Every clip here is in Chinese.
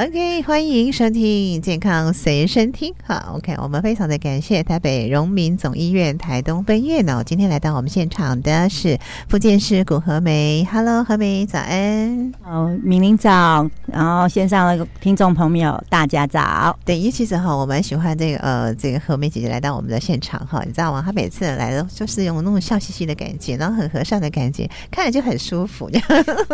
OK，欢迎收听健康随身听。好，OK，我们非常的感谢台北荣民总医院台东分院呢，今天来到我们现场的是福建市古和梅。Hello，和梅早安。哦，明明早，然后线上的听众朋友大家早。对，因为其实哈，我蛮喜欢这个呃，这个和梅姐姐来到我们的现场哈，你知道吗？她每次来的就是用那种笑嘻嘻的感觉，然后很和善的感觉，看着就很舒服。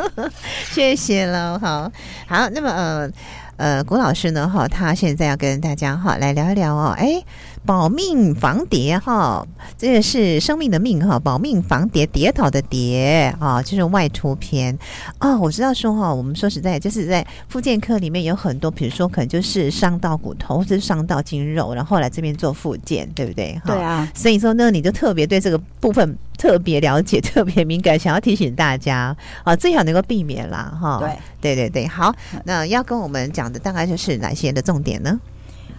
谢谢了，好好，那么呃。呃，谷老师呢？哈，他现在要跟大家哈来聊一聊哦。哎，保命防跌哈，这个是生命的命哈，保命防跌，跌倒的跌啊，就是外出篇哦。我知道说哈，我们说实在，就是在复健科里面有很多，比如说可能就是伤到骨头或者是伤到筋肉，然后来这边做复健，对不对？对啊。所以说呢，你就特别对这个部分特别了解，特别敏感，想要提醒大家啊，最好能够避免啦哈。对。对对对，好，那要跟我们讲的大概就是哪些的重点呢？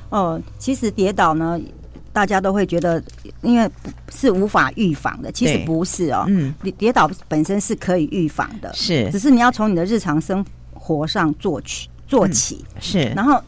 哦，其实跌倒呢，大家都会觉得，因为是无法预防的，其实不是哦。嗯，跌倒本身是可以预防的，是，只是你要从你的日常生活上做起，做起。嗯、是，然后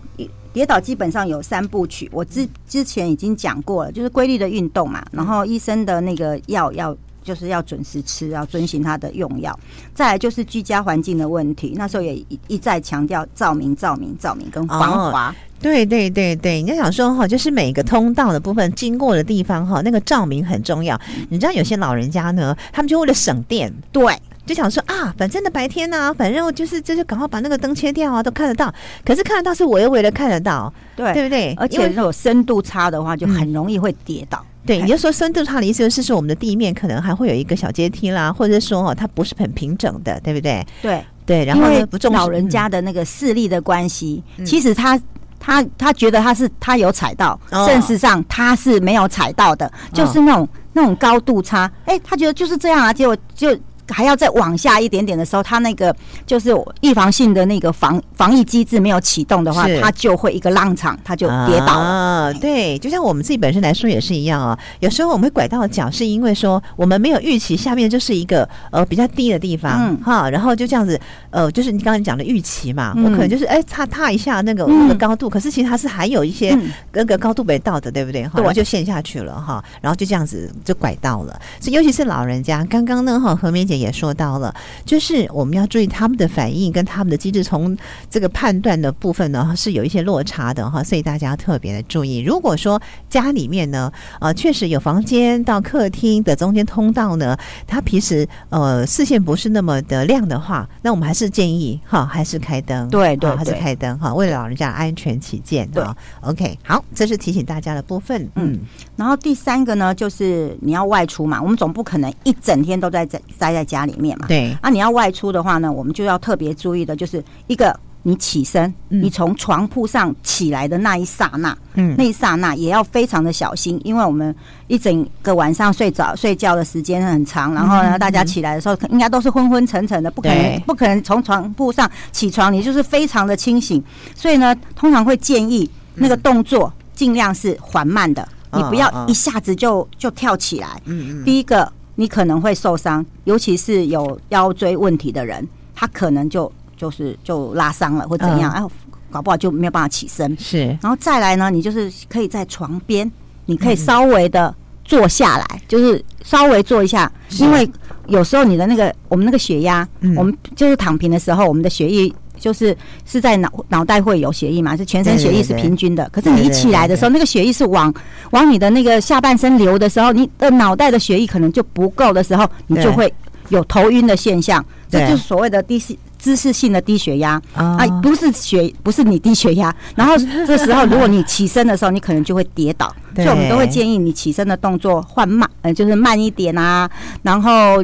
跌倒基本上有三部曲，我之之前已经讲过了，就是规律的运动嘛，然后医生的那个药要。就是要准时吃，要遵循他的用药。再来就是居家环境的问题，那时候也一一再强调照明、照明、照明跟防滑。哦、对对对对，你要想说哈，就是每个通道的部分经过的地方哈，那个照明很重要。你知道有些老人家呢，他们就为了省电，对，就想说啊，反正的白天呢、啊，反正就是就是赶快把那个灯切掉啊，都看得到。可是看得到是微微的看得到，对，对不对？而且如果深度差的话，就很容易会跌倒。嗯对，你就是说深度差的意思就是说，我们的地面可能还会有一个小阶梯啦，或者说哦，它不是很平整的，对不对？对对，然后呢，不重视老人家的那个视力的关系，嗯、其实他他他觉得他是他有踩到，事、哦、实上他是没有踩到的，就是那种、哦、那种高度差，哎、欸，他觉得就是这样啊，结果就。还要再往下一点点的时候，它那个就是预防性的那个防防疫机制没有启动的话，它就会一个浪场，它就跌倒了。啊，对，就像我们自己本身来说也是一样啊。有时候我们会拐到脚，是因为说我们没有预期下面就是一个呃比较低的地方，嗯哈，然后就这样子呃，就是你刚才讲的预期嘛，我可能就是哎踏踏一下那个那个高度，可是其实它是还有一些那个高度没到的，对不对？哈，然后就陷下去了哈，然后就这样子就拐到了。所以尤其是老人家，刚刚呢哈何明姐。也说到了，就是我们要注意他们的反应跟他们的机制，从这个判断的部分呢是有一些落差的哈，所以大家要特别的注意。如果说家里面呢，呃，确实有房间到客厅的中间通道呢，它平时呃视线不是那么的亮的话，那我们还是建议哈，还是开灯，对对，还是开灯哈，为了老人家安全起见啊。OK，好，这是提醒大家的部分。嗯，然后第三个呢，就是你要外出嘛，我们总不可能一整天都在在待在。家里面嘛，对，啊，你要外出的话呢，我们就要特别注意的，就是一个你起身，嗯、你从床铺上起来的那一刹那，嗯，那一刹那也要非常的小心，因为我们一整个晚上睡着睡觉的时间很长，然后呢，嗯、大家起来的时候应该都是昏昏沉沉的，不可能不可能从床铺上起床，你就是非常的清醒，所以呢，通常会建议那个动作尽量是缓慢的，嗯、你不要一下子就就跳起来，嗯嗯，第一个。你可能会受伤，尤其是有腰椎问题的人，他可能就就是就拉伤了或怎样，哎、嗯，搞不好就没有办法起身。是，然后再来呢，你就是可以在床边，你可以稍微的坐下来，嗯、就是稍微坐一下，因为有时候你的那个我们那个血压，嗯、我们就是躺平的时候，我们的血液。就是是在脑脑袋会有血液嘛，是全身血液是平均的。可是你一起来的时候，那个血液是往往你的那个下半身流的时候，你的脑袋的血液可能就不够的时候，你就会有头晕的现象。这就是所谓的低姿势性的低血压啊，不是血，不是你低血压。然后这时候，如果你起身的时候，你可能就会跌倒。所以我们都会建议你起身的动作换慢，呃，就是慢一点啊，然后。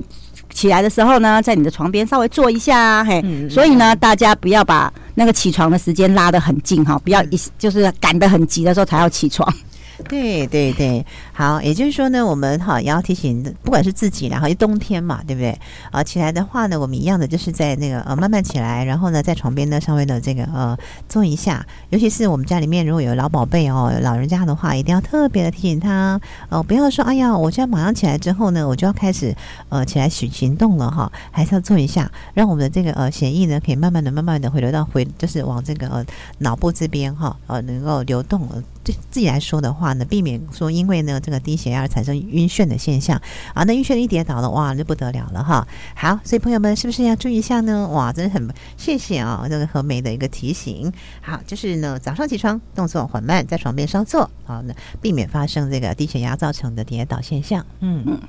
起来的时候呢，在你的床边稍微坐一下，嘿，嗯、所以呢，大家不要把那个起床的时间拉得很近哈，不要一就是赶得很急的时候才要起床。对对对，好，也就是说呢，我们哈也要提醒，不管是自己，然后就冬天嘛，对不对？啊，起来的话呢，我们一样的就是在那个呃慢慢起来，然后呢在床边呢稍微的这个呃坐一下，尤其是我们家里面如果有老宝贝哦，老人家的话，一定要特别的提醒他，呃，不要说哎呀，我现在马上起来之后呢，我就要开始呃起来行行动了哈，还是要做一下，让我们的这个呃血液呢可以慢慢的、慢慢的回流到回，就是往这个呃脑部这边哈，呃能够流动。对自己来说的话呢，避免说因为呢这个低血压而产生晕眩的现象啊，那晕眩一跌倒了，哇，那不得了了哈。好，所以朋友们是不是要注意一下呢？哇，真的很谢谢啊，这个和梅的一个提醒。好，就是呢早上起床动作缓慢，在床边稍坐，好，那避免发生这个低血压造成的跌倒现象。嗯嗯。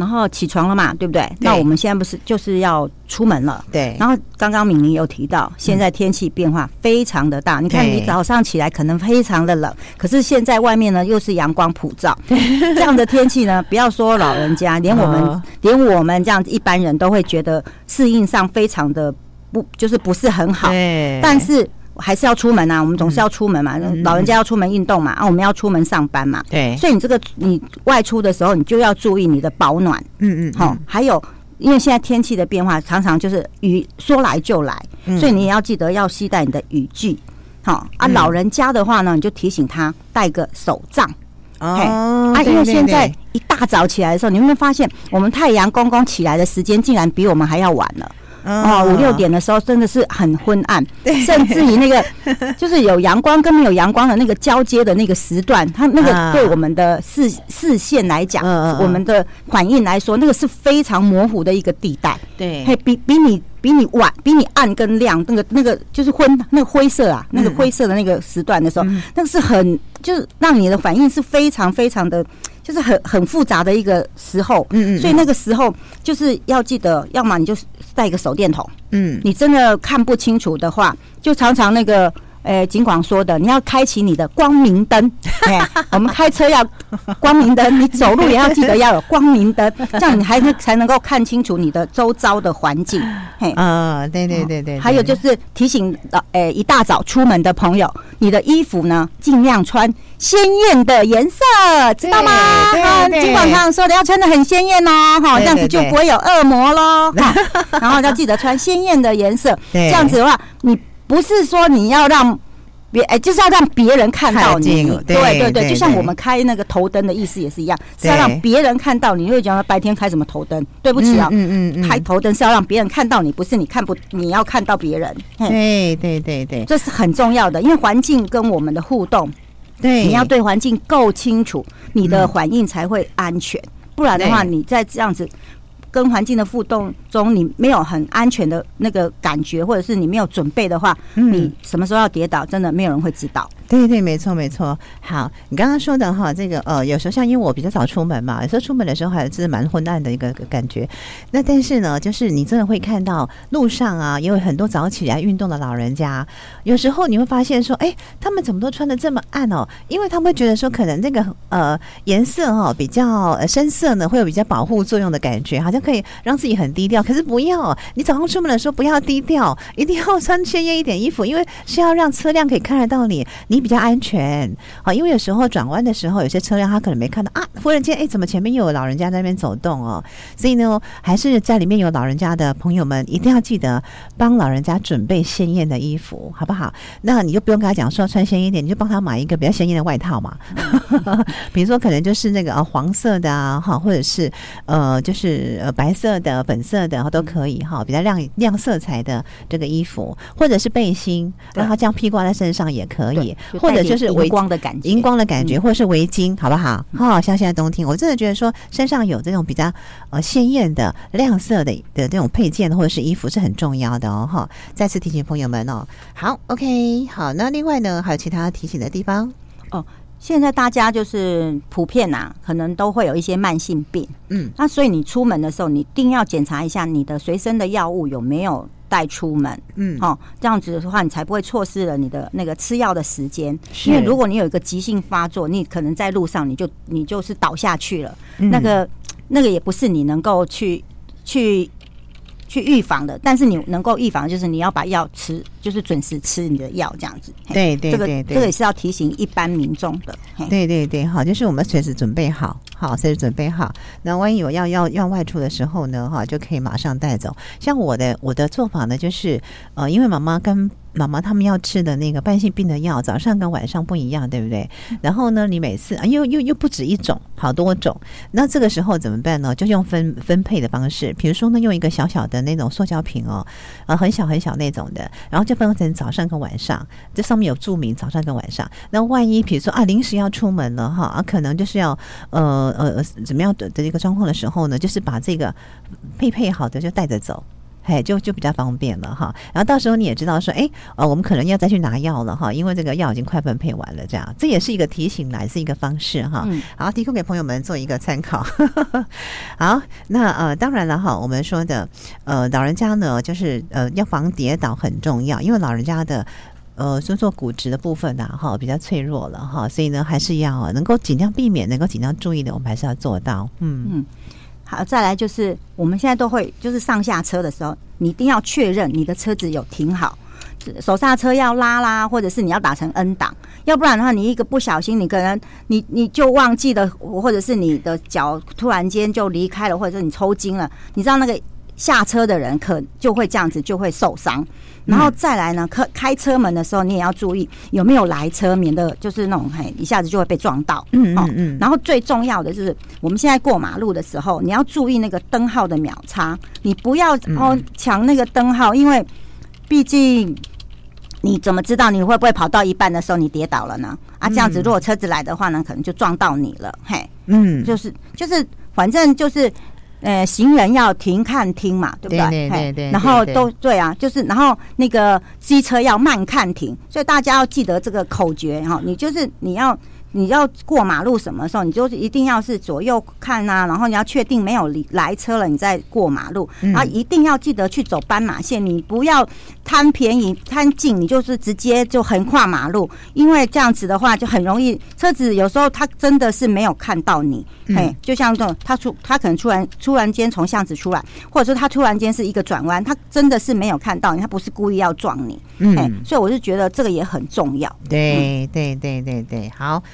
然后起床了嘛，对不对？对，那我们现在不是就是要出门了？对。然后刚刚敏玲有提到，现在天气变化非常的大。嗯、你看，你早上起来可能非常的冷，可是现在外面呢又是阳光普照，这样的天气呢，不要说老人家，连我们、哦、连我们这样子一般人都会觉得适应上非常的不，就是不是很好。对。但是。还是要出门啊，我们总是要出门嘛。嗯、老人家要出门运动嘛，啊，我们要出门上班嘛。对，所以你这个你外出的时候，你就要注意你的保暖。嗯嗯，好、嗯。还有，因为现在天气的变化常常就是雨说来就来，嗯、所以你也要记得要携带你的雨具。好啊，老人家的话呢，你就提醒他带个手杖。哦，啊，因为现在一大早起来的时候，你有没有发现，我们太阳公公起来的时间竟然比我们还要晚了？哦，五六点的时候真的是很昏暗，甚至于那个 就是有阳光跟没有阳光的那个交接的那个时段，它那个对我们的视视线来讲，我们的反应来说，那个是非常模糊的一个地带。对，嘿，比比你比你晚，比你暗跟亮，那个那个就是昏，那个灰色啊，那个灰色的那个时段的时候，那个是很就是让你的反应是非常非常的。就是很很复杂的一个时候，嗯嗯，所以那个时候就是要记得，要么你就带一个手电筒，嗯，你真的看不清楚的话，就常常那个。诶，尽管说的，你要开启你的光明灯。哎，我们开车要光明灯，你走路也要记得要有光明灯，这样你还能才能够看清楚你的周遭的环境。嘿，啊，对对对对。还有就是提醒呃，诶，一大早出门的朋友，你的衣服呢，尽量穿鲜艳的颜色，知道吗？啊，警广上说的要穿的很鲜艳哦，哈，这样子就不会有恶魔喽。然后要记得穿鲜艳的颜色，这样子的话，你。不是说你要让别哎，就是要让别人看到你。对对对，就像我们开那个头灯的意思也是一样，是要让别人看到你。你会讲白天开什么头灯？对不起啊，嗯嗯嗯，开头灯是要让别人看到你，不是你看不，你要看到别人。对对对对，这是很重要的，因为环境跟我们的互动，对，你要对环境够清楚，你的反应才会安全。不然的话，你再这样子。跟环境的互动中，你没有很安全的那个感觉，或者是你没有准备的话，嗯、你什么时候要跌倒，真的没有人会知道。对对，没错没错。好，你刚刚说的哈，这个呃，有时候像因为我比较早出门嘛，有时候出门的时候还是蛮昏暗的一个感觉。那但是呢，就是你真的会看到路上啊，也有很多早起来运动的老人家。有时候你会发现说，哎，他们怎么都穿的这么暗哦？因为他们会觉得说，可能这个呃颜色哈比较深色呢，会有比较保护作用的感觉，好像。可以让自己很低调，可是不要你早上出门的时候不要低调，一定要穿鲜艳一点衣服，因为是要让车辆可以看得到你，你比较安全好。因为有时候转弯的时候，有些车辆他可能没看到啊，忽然间哎，怎么前面又有老人家在那边走动哦？所以呢，还是家里面有老人家的朋友们，一定要记得帮老人家准备鲜艳的衣服，好不好？那你就不用跟他讲说穿鲜艳一点，你就帮他买一个比较鲜艳的外套嘛。比如说可能就是那个呃黄色的啊，哈，或者是呃就是。白色的、粉色的都可以哈，比较亮亮色彩的这个衣服，或者是背心，让它这样披挂在身上也可以，或者就是荧光的感觉，荧光的感觉，或者是围巾，好不好？哈，像现在冬天，我真的觉得说身上有这种比较呃鲜艳的亮色的的这种配件或者是衣服是很重要的哦哈。再次提醒朋友们哦，好，OK，好，那另外呢还有其他提醒的地方哦。现在大家就是普遍呐、啊，可能都会有一些慢性病，嗯，那所以你出门的时候，你一定要检查一下你的随身的药物有没有带出门，嗯，哦，这样子的话，你才不会错失了你的那个吃药的时间。因为如果你有一个急性发作，你可能在路上你就你就是倒下去了，那个那个也不是你能够去去。去预防的，但是你能够预防，就是你要把药吃，就是准时吃你的药，这样子。对对对，对，这个这个也是要提醒一般民众的。对对对，好，就是我们随时准备好，好，随时准备好。那万一有要要要外出的时候呢，哈，就可以马上带走。像我的我的做法呢，就是呃，因为妈妈跟妈妈他们要吃的那个慢性病的药，早上跟晚上不一样，对不对？然后呢，你每次啊，又又又不止一种，好多种。那这个时候怎么办呢？就用分分配的方式，比如说呢，用一个小小的那种塑胶瓶哦，啊，很小很小那种的，然后就分成早上跟晚上，这上面有注明早上跟晚上。那万一比如说啊，临时要出门了哈，啊，可能就是要呃呃怎么样的的一个状况的时候呢，就是把这个配配好的就带着走。哎，就就比较方便了哈。然后到时候你也知道说，哎，呃，我们可能要再去拿药了哈，因为这个药已经快分配完了，这样这也是一个提醒，来是一个方式哈。好，提供给朋友们做一个参考。好，那呃，当然了哈，我们说的呃，老人家呢，就是呃，要防跌倒很重要，因为老人家的呃，说做骨质的部分呐，哈，比较脆弱了哈，所以呢，还是要能够尽量避免，能够尽量注意的，我们还是要做到。嗯嗯。好，再来就是我们现在都会，就是上下车的时候，你一定要确认你的车子有停好，手刹车要拉啦，或者是你要打成 N 档，要不然的话，你一个不小心，你可能你你就忘记了，或者是你的脚突然间就离开了，或者是你抽筋了，你知道那个下车的人可就会这样子就会受伤。然后再来呢，开开车门的时候，你也要注意有没有来车，免得就是那种嘿，一下子就会被撞到。嗯嗯嗯。然后最重要的就是，我们现在过马路的时候，你要注意那个灯号的秒差，你不要哦抢那个灯号，因为毕竟你怎么知道你会不会跑到一半的时候你跌倒了呢？啊，这样子如果车子来的话呢，可能就撞到你了。嘿，嗯，就是就是，反正就是。呃，行人要停看听嘛，对不对？对对对，对。然后都对啊，就是然后那个机车要慢看停，所以大家要记得这个口诀哈。你就是你要。你要过马路什么时候，你就是一定要是左右看啊，然后你要确定没有来车了，你再过马路。然后一定要记得去走斑马线，你不要贪便宜贪近，你就是直接就横跨马路，因为这样子的话就很容易车子有时候它真的是没有看到你，嘿，就像这种他出他可能突然突然间从巷子出来，或者说他突然间是一个转弯，他真的是没有看到你，他不是故意要撞你，嗯，所以我是觉得这个也很重要。对对对对对，好。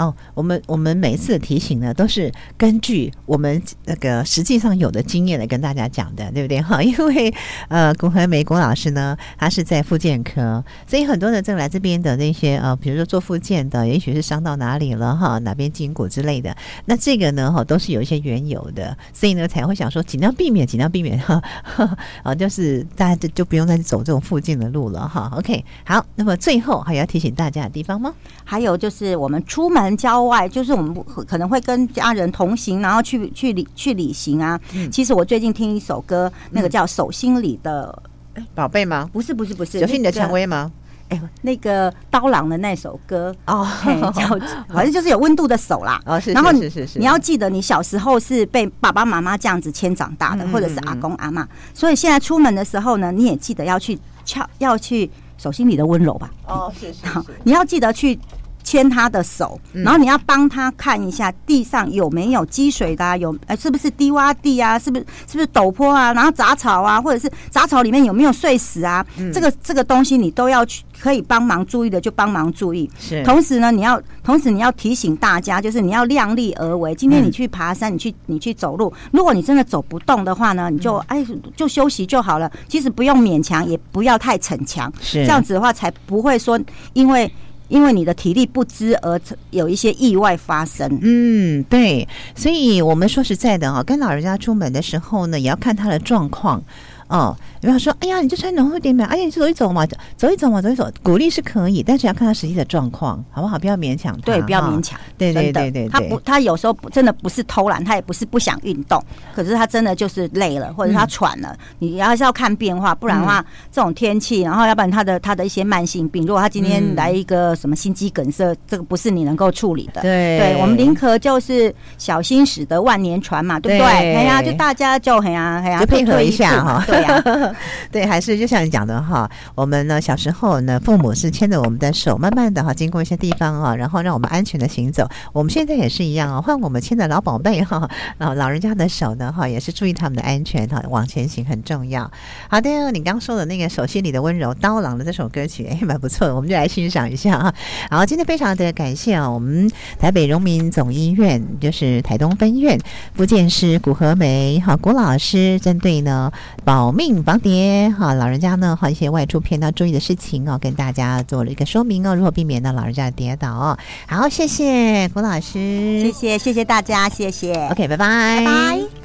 哦，我们我们每一次的提醒呢，都是根据我们那个实际上有的经验来跟大家讲的，对不对？哈，因为呃，龚和梅龚老师呢，他是在复健科，所以很多的这个来这边的那些呃，比如说做复健的，也许是伤到哪里了哈，哪边筋骨之类的，那这个呢哈，都是有一些缘由的，所以呢才会想说尽量避免，尽量避免哈，啊，就是大家就就不用再走这种附近的路了哈。OK，好，那么最后还要提醒大家的地方吗？还有就是我们出门。郊外就是我们可能会跟家人同行，然后去去旅去旅行啊。嗯、其实我最近听一首歌，那个叫《手心里的宝贝》吗？不是不是不是，手心里的蔷薇吗？哎，那个刀郎的那首歌哦，叫反正就是有温度的手啦。哦，是，然后是是是，你要记得，你小时候是被爸爸妈妈这样子牵长大的，或者是阿公阿妈，所以现在出门的时候呢，你也记得要去敲，要去手心里的温柔吧。哦，是是是，你要记得去。牵他的手，然后你要帮他看一下地上有没有积水的，啊，有呃是不是低洼地啊？是不是是不是陡坡啊？然后杂草啊，或者是杂草里面有没有碎石啊？嗯、这个这个东西你都要去可以帮忙注意的就帮忙注意。是，同时呢，你要同时你要提醒大家，就是你要量力而为。今天你去爬山，你去你去走路，如果你真的走不动的话呢，你就哎就休息就好了。其实不用勉强，也不要太逞强，是这样子的话才不会说因为。因为你的体力不支而有一些意外发生。嗯，对，所以我们说实在的啊，跟老人家出门的时候呢，也要看他的状况。哦，比方说，哎呀，你就穿浓厚点嘛，哎呀，你就走一走嘛，走一走嘛，走一走，鼓励是可以，但是要看他实际的状况，好不好？不要勉强他，对，不要勉强，对对对对，他不，他有时候真的不是偷懒，他也不是不想运动，可是他真的就是累了，或者他喘了，你还是要看变化，不然的话，这种天气，然后要不然他的他的一些慢性病，如果他今天来一个什么心肌梗塞，这个不是你能够处理的，对，对我们宁可就是小心驶得万年船嘛，对不对？哎呀，就大家就哎呀哎呀，就配合一下哈。对，还是就像你讲的哈，我们呢小时候呢，父母是牵着我们的手，慢慢的哈经过一些地方啊，然后让我们安全的行走。我们现在也是一样啊，换我们牵着老宝贝哈，然后老人家的手呢哈，也是注意他们的安全哈，往前行很重要。好的，你刚说的那个手心里的温柔，刀郎的这首歌曲哎，蛮不错的，我们就来欣赏一下啊。好，今天非常的感谢啊，我们台北荣民总医院就是台东分院福建师古和梅哈古老师，针对呢保命防跌哈老人家呢和一些外出偏要注意的事情哦，跟大家做了一个说明哦，如何避免呢老人家的跌倒哦。好，谢谢郭老师，谢谢谢谢大家，谢谢。OK，拜拜，拜拜。